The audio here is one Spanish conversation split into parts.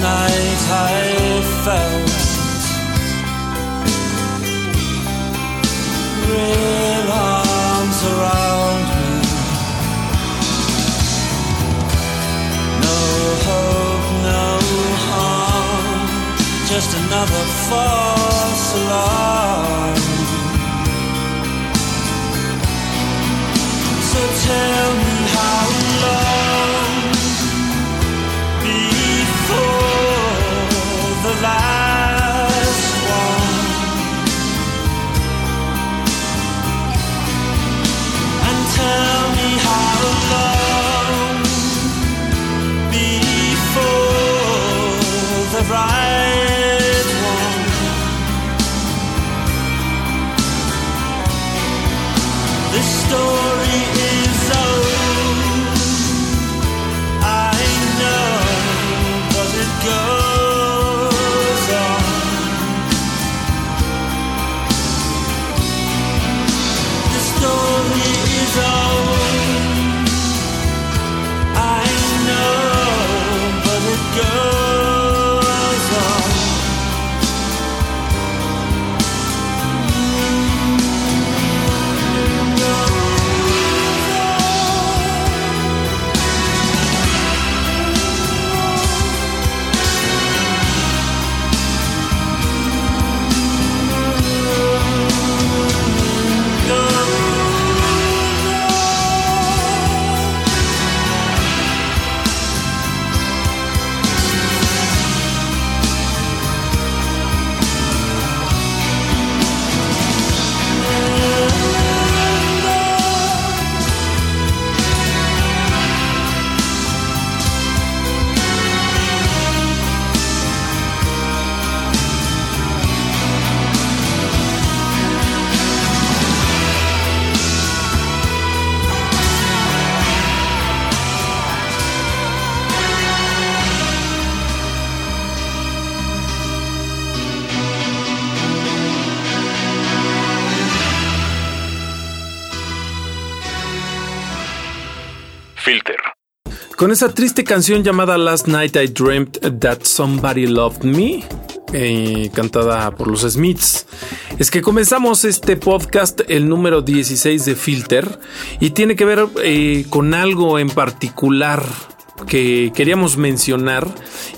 Night I felt real arms around me. No hope, no harm, just another false alarm. So tell me how Con esa triste canción llamada Last Night I Dreamt That Somebody Loved Me, eh, cantada por los Smiths. Es que comenzamos este podcast, el número 16 de Filter, y tiene que ver eh, con algo en particular que queríamos mencionar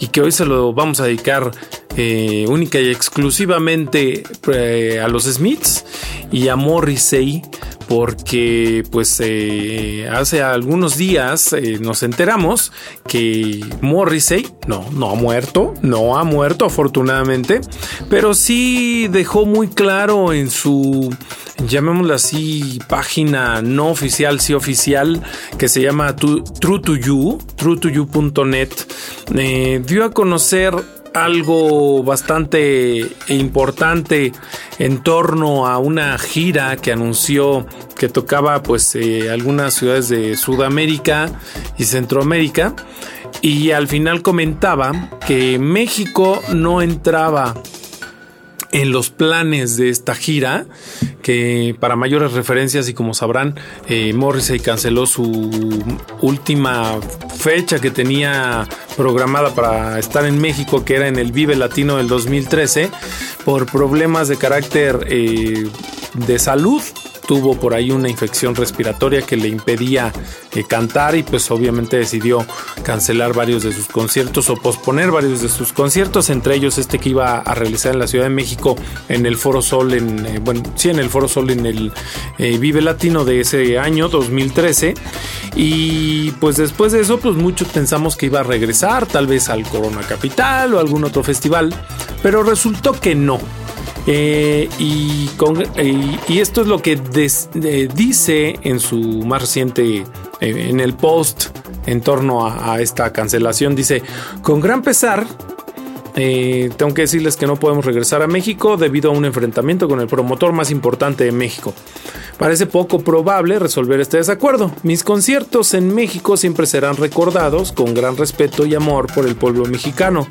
y que hoy se lo vamos a dedicar eh, única y exclusivamente eh, a los Smiths y a Morrissey porque pues eh, hace algunos días nos enteramos que Morrissey no, no ha muerto, no ha muerto afortunadamente, pero sí dejó muy claro en su llamémoslo así, página no oficial, sí oficial, que se llama True to You, truetoyou.net, eh, dio a conocer algo bastante importante en torno a una gira que anunció que tocaba pues eh, algunas ciudades de Sudamérica y Centroamérica. Y al final comentaba que México no entraba en los planes de esta gira, que para mayores referencias y como sabrán, eh, Morrissey canceló su última fecha que tenía programada para estar en México, que era en el Vive Latino del 2013, por problemas de carácter eh, de salud tuvo por ahí una infección respiratoria que le impedía eh, cantar y pues obviamente decidió cancelar varios de sus conciertos o posponer varios de sus conciertos, entre ellos este que iba a realizar en la Ciudad de México en el Foro Sol, en, eh, bueno, sí, en el Foro Sol en el eh, Vive Latino de ese año 2013 y pues después de eso pues muchos pensamos que iba a regresar tal vez al Corona Capital o algún otro festival, pero resultó que no. Eh, eh, y, esto es lo que dice en su más reciente, eh, en el post en torno a, a, esta cancelación. Dice, con gran pesar, tengo que decirles que no podemos regresar a México debido a un enfrentamiento con el promotor más importante de México. Parece poco probable resolver este desacuerdo. Mis conciertos en México siempre serán recordados con gran respeto y amor por el pueblo mexicano.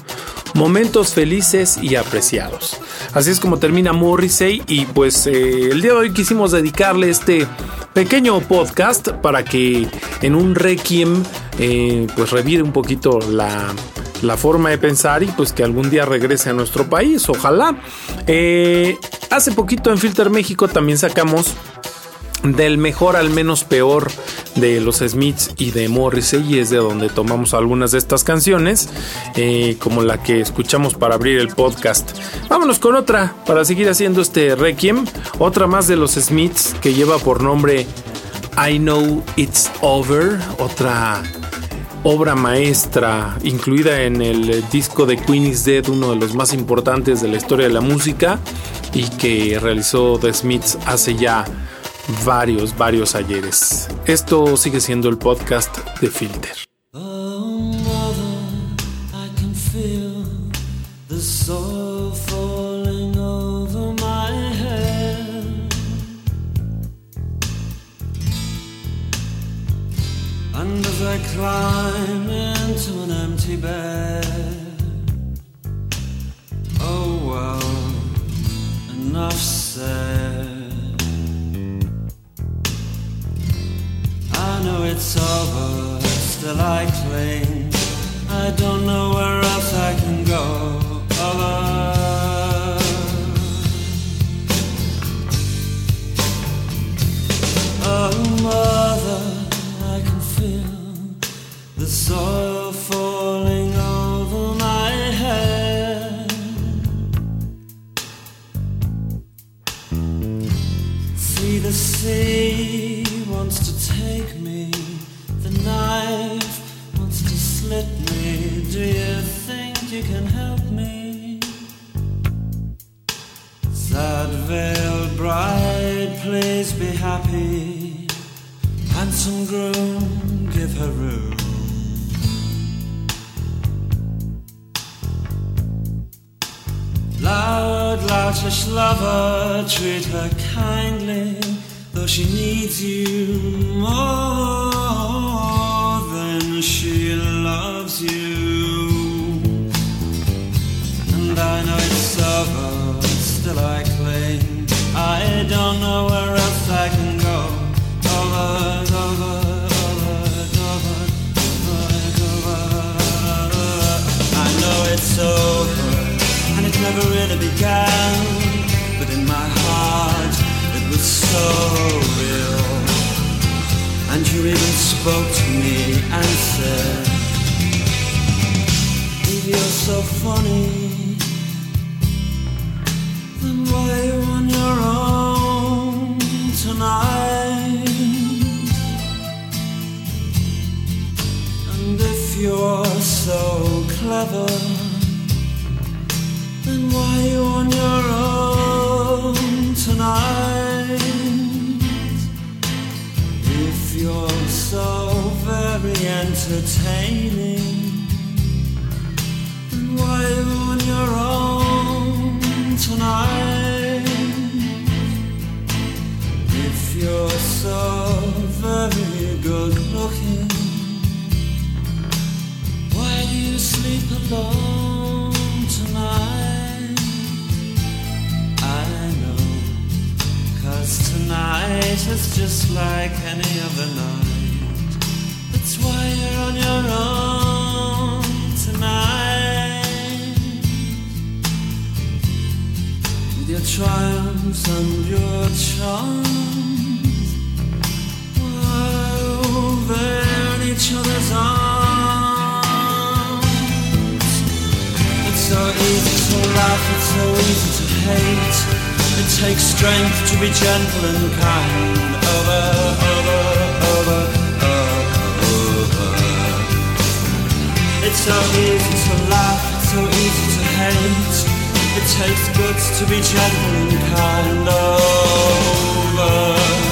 Momentos felices y apreciados. Así es como termina Morrissey y pues eh, el día de hoy quisimos dedicarle este pequeño podcast para que en un requiem eh, pues revire un poquito la, la, forma de pensar y pues que algún día regrese a nuestro país, ojalá. Eh, hace poquito en Filter México también sacamos del mejor al menos peor de los Smiths y de Morrissey y es de donde tomamos algunas de estas canciones eh, como la que escuchamos para abrir el podcast. Vámonos con otra para seguir haciendo este requiem. Otra más de los Smiths que lleva por nombre I Know It's Over otra obra maestra incluida en el disco de Queen is Dead uno de los más importantes de la historia de la música y que realizó The Smiths hace ya varios, varios ayeres. Esto sigue siendo el podcast de Filter. Climb into an empty bed, oh well, enough said. Know it's over, still I cling. I don't know where else I can go. Over. Oh, mother, I can feel the soil falling over my head. See the sea can help me? Sad veiled bride, please be happy. Handsome groom, give her room. Loud, loutish lover, treat her kindly though she needs you more began, but in my heart it was so real. And you even spoke to me and said, If you're so funny, then why are you on your own tonight? And if you're so clever, why you on your own tonight? If you're so very entertaining, then why you on your own tonight? If you're so very good looking, why do you sleep alone tonight? Tonight is just like any other night. That's why you're on your own tonight. With your triumphs and your charms, while they're in each other's arms. It's so easy to laugh, it's so easy to hate. It takes strength to be gentle and kind. Over, over, over, over. It's so easy to laugh, it's so easy to hate. It takes guts to be gentle and kind. Over.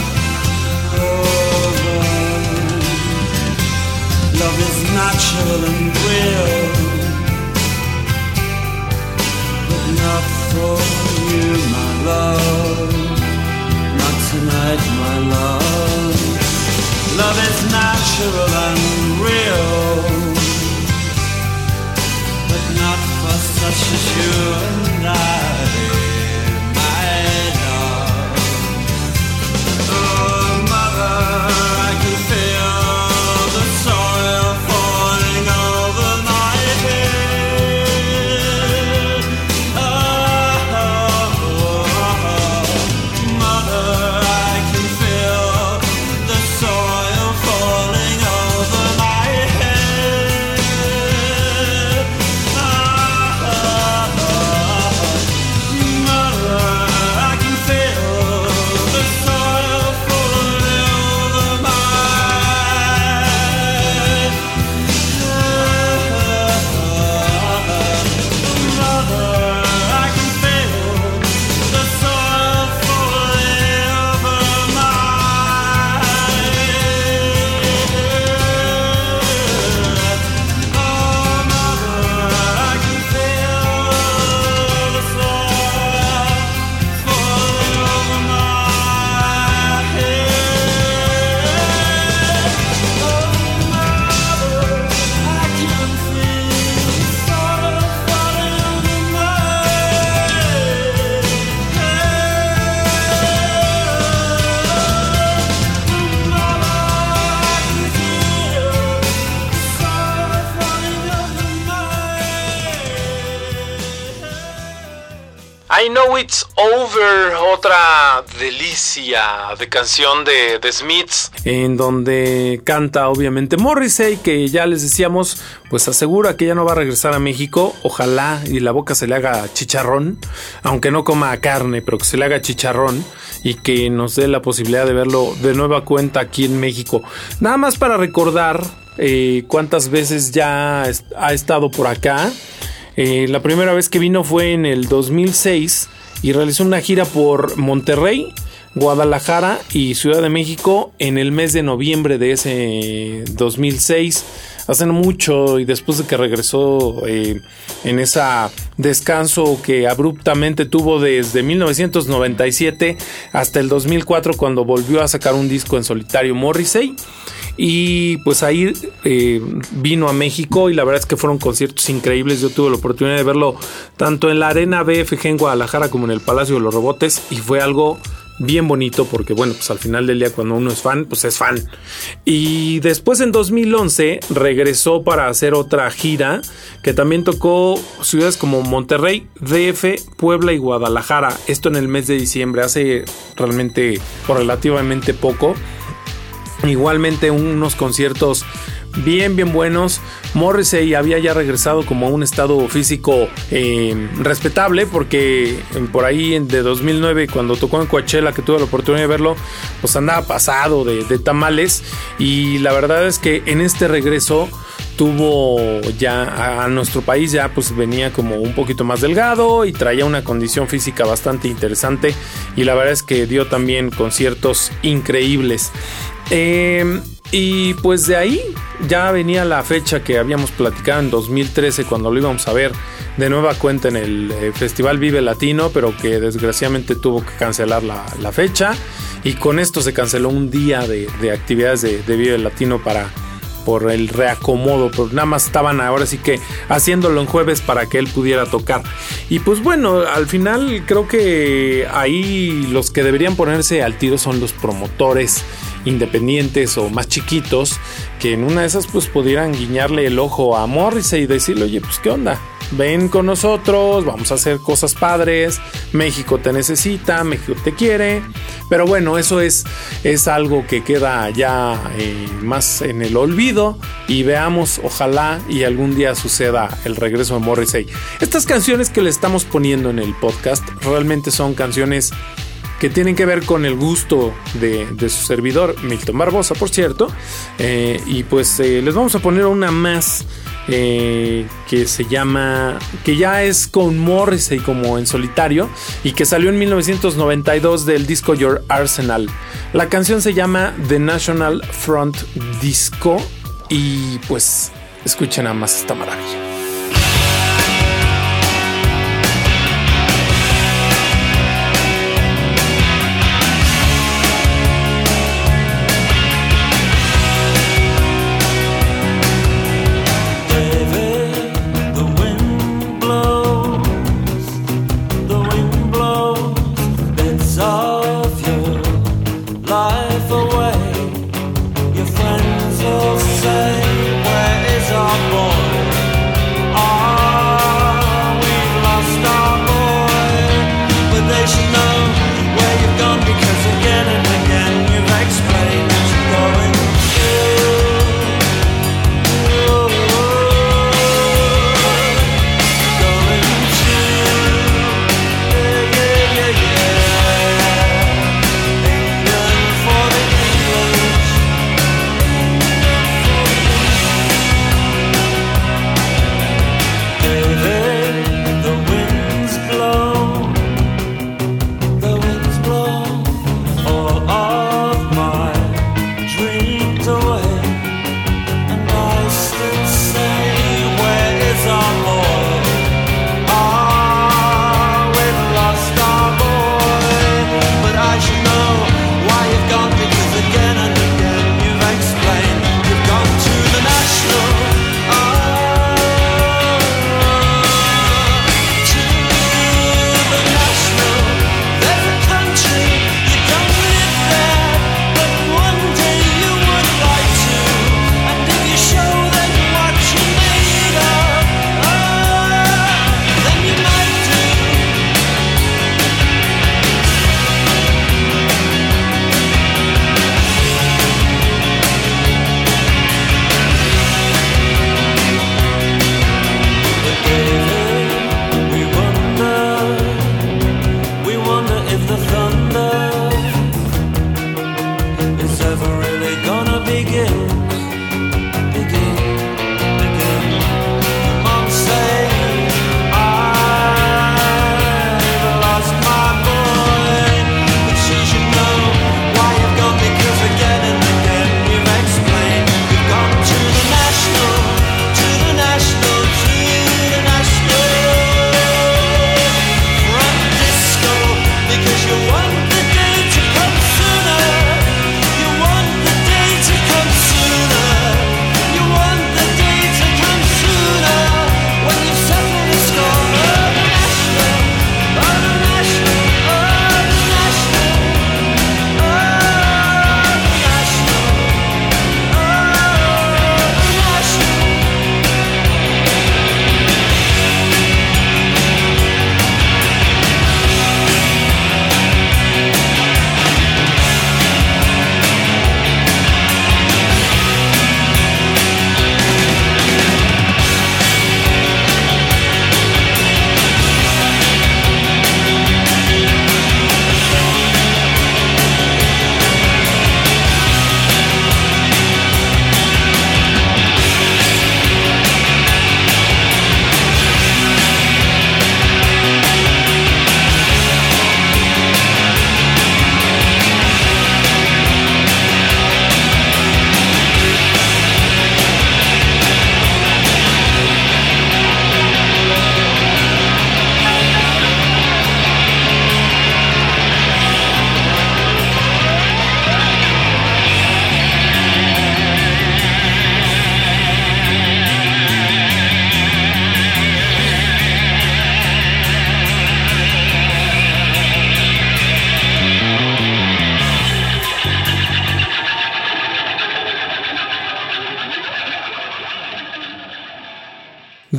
I Know It's Over, otra delicia de canción de The Smiths, en donde canta obviamente Morrissey, que ya les decíamos, pues asegura que ya no va a regresar a México, ojalá y la boca se le haga chicharrón, aunque no coma carne, pero que se le haga chicharrón y que nos dé la posibilidad de verlo de nueva cuenta aquí en México. Nada más para recordar eh, cuántas veces ya ha estado por acá. Eh, la primera vez que vino fue en el 2006 y realizó una gira por Monterrey, Guadalajara y Ciudad de México en el mes de noviembre de ese 2006. Hace no mucho y después de que regresó eh, en ese descanso que abruptamente tuvo desde 1997 hasta el 2004 cuando volvió a sacar un disco en solitario Morrissey. Y pues ahí eh, vino a México y la verdad es que fueron conciertos increíbles. Yo tuve la oportunidad de verlo tanto en la Arena BFG en Guadalajara como en el Palacio de los Robotes y fue algo bien bonito porque bueno, pues al final del día cuando uno es fan, pues es fan. Y después en 2011 regresó para hacer otra gira que también tocó ciudades como Monterrey, DF, Puebla y Guadalajara. Esto en el mes de diciembre, hace realmente o relativamente poco. Igualmente unos conciertos bien, bien buenos. Morrissey había ya regresado como a un estado físico eh, respetable porque eh, por ahí de 2009 cuando tocó en Coachella que tuve la oportunidad de verlo pues andaba pasado de, tamales y la verdad es que en este regreso tuvo ya a, nuestro país ya pues venía como un poquito más delgado y traía una condición física bastante interesante y la verdad es que dio también conciertos increíbles. Eh, y pues de ahí ya venía la fecha que habíamos platicado en 2013 cuando lo íbamos a ver de nueva cuenta en el eh, Festival Vive Latino, pero que desgraciadamente tuvo que cancelar la, fecha. Y con esto se canceló un día de, actividades de, de Vive Latino para, por el reacomodo, pero nada más estaban ahora sí que haciéndolo en jueves para que él pudiera tocar. Y pues bueno, al final creo que ahí los que deberían ponerse al tiro son los promotores independientes o más chiquitos que en una de esas pues pudieran guiñarle el ojo a Morrissey y decirle, oye, pues qué onda, ven con nosotros, vamos a hacer cosas padres, México te necesita, México te quiere, pero bueno, eso es, es algo que queda ya eh, más en el olvido y veamos, ojalá y algún día suceda el regreso de Morrissey. Estas canciones que le estamos poniendo en el podcast realmente son canciones que tienen que ver con el gusto de, su servidor, Milton Barbosa, por cierto. Eh, y pues eh, les vamos a poner una más eh, que se llama, que ya es con Morrissey como en solitario y que salió en 1992 del disco Your Arsenal. La canción se llama The National Front Disco y pues escuchen nada más esta maravilla.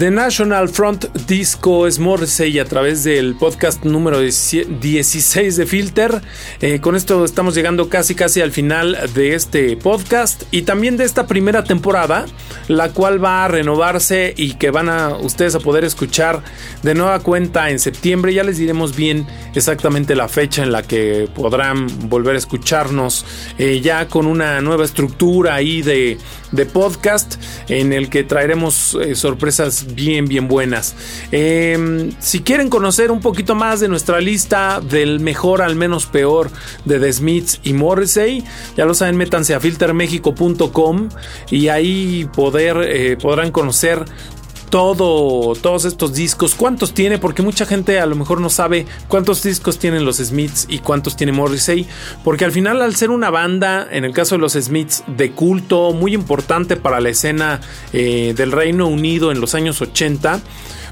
The National Front Disco es Morrissey a través del podcast número 16 de Filter. Eh, con esto estamos llegando casi casi al final de este podcast y también de esta primera temporada, la cual va a renovarse y que van a ustedes a poder escuchar de nueva cuenta en septiembre. Ya les diremos bien exactamente la fecha en la que podrán volver a escucharnos eh, ya con una nueva estructura ahí de, de podcast en el que traeremos eh, sorpresas bien, bien buenas. Em, si quieren conocer un poquito más de nuestra lista del mejor al menos peor de The Smiths y Morrissey, ya lo saben, métanse a filtermexico.com y ahí poder, eh, podrán conocer todo, todos estos discos, cuántos tiene, porque mucha gente a lo mejor no sabe cuántos discos tienen los Smiths y cuántos tiene Morrissey, porque al final al ser una banda, en el caso de los Smiths, de culto, muy importante para la escena eh, del Reino Unido en los años 80,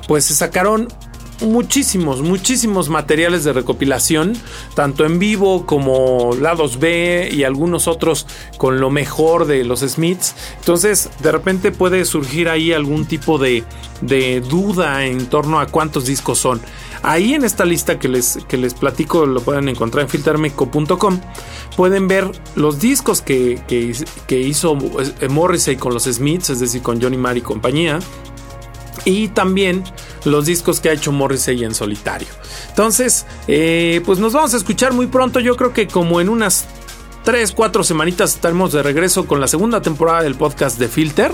pues se sacaron muchísimos, muchísimos materiales de recopilación, tanto en vivo como lados B y algunos otros con lo mejor de los Smiths. Entonces, de repente puede surgir ahí algún tipo de, duda en torno a cuántos discos son. Ahí en esta lista que les, que les platico, lo pueden encontrar en filtermeco.com, pueden ver los discos que, que, que hizo Morrissey con los Smiths, es decir, con Johnny Marr y compañía y también los discos que ha hecho Morrissey en solitario. Entonces, eh, pues nos vamos a escuchar muy pronto. Yo creo que como en unas 3, 4 semanitas estaremos de regreso con la segunda temporada del podcast de Filter.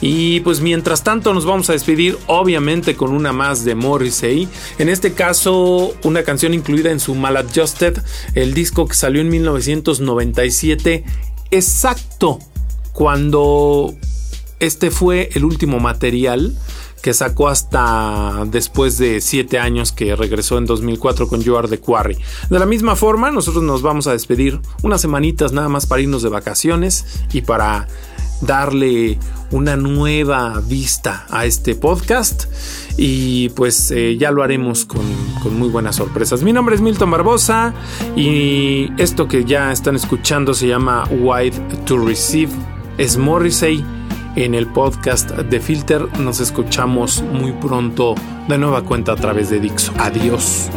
Y pues mientras tanto nos vamos a despedir obviamente con una más de Morrissey. En este caso una canción incluida en su Maladjusted, el disco que salió en 1997. Exacto cuando este fue el último material que sacó hasta después de siete años que regresó en 2004 con You Are the Quarry. De la misma forma, nosotros nos vamos a despedir unas semanitas nada más para irnos de vacaciones y para darle una nueva vista a este podcast y pues eh, ya lo haremos con, con, muy buenas sorpresas. Mi nombre es Milton Barbosa y esto que ya están escuchando se llama Wide to Receive. Es Morrissey en el podcast de Filter. Nos escuchamos muy pronto de nueva cuenta a través de Dixo. Adiós.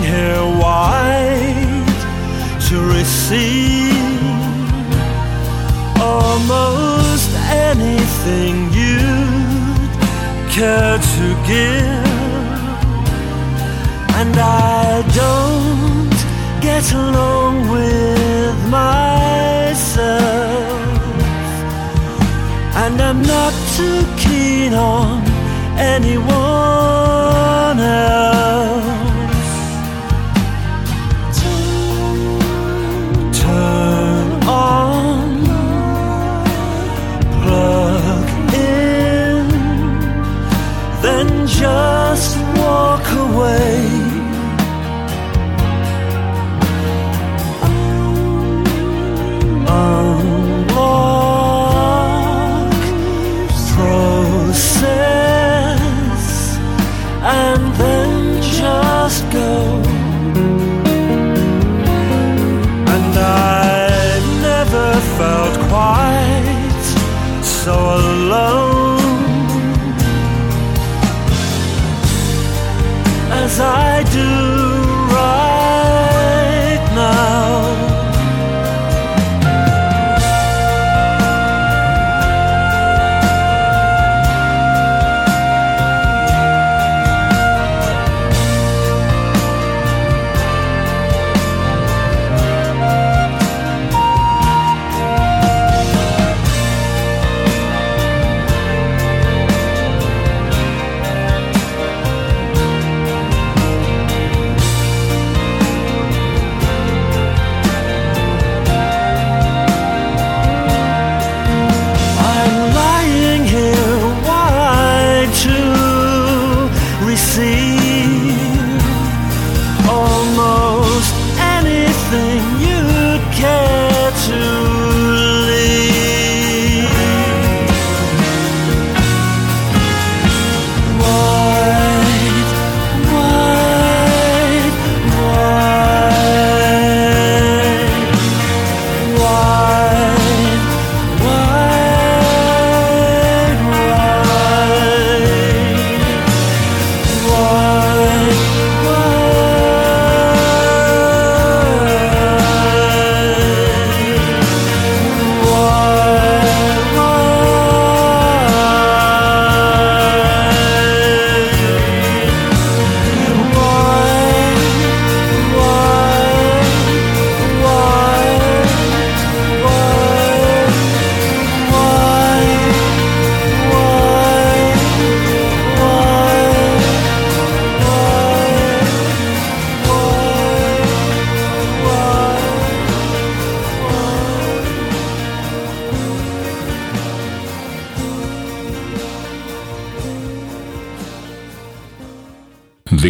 Here to receive you'd care to give. And I don't get along with myself. And I'm not too keen on anyone else.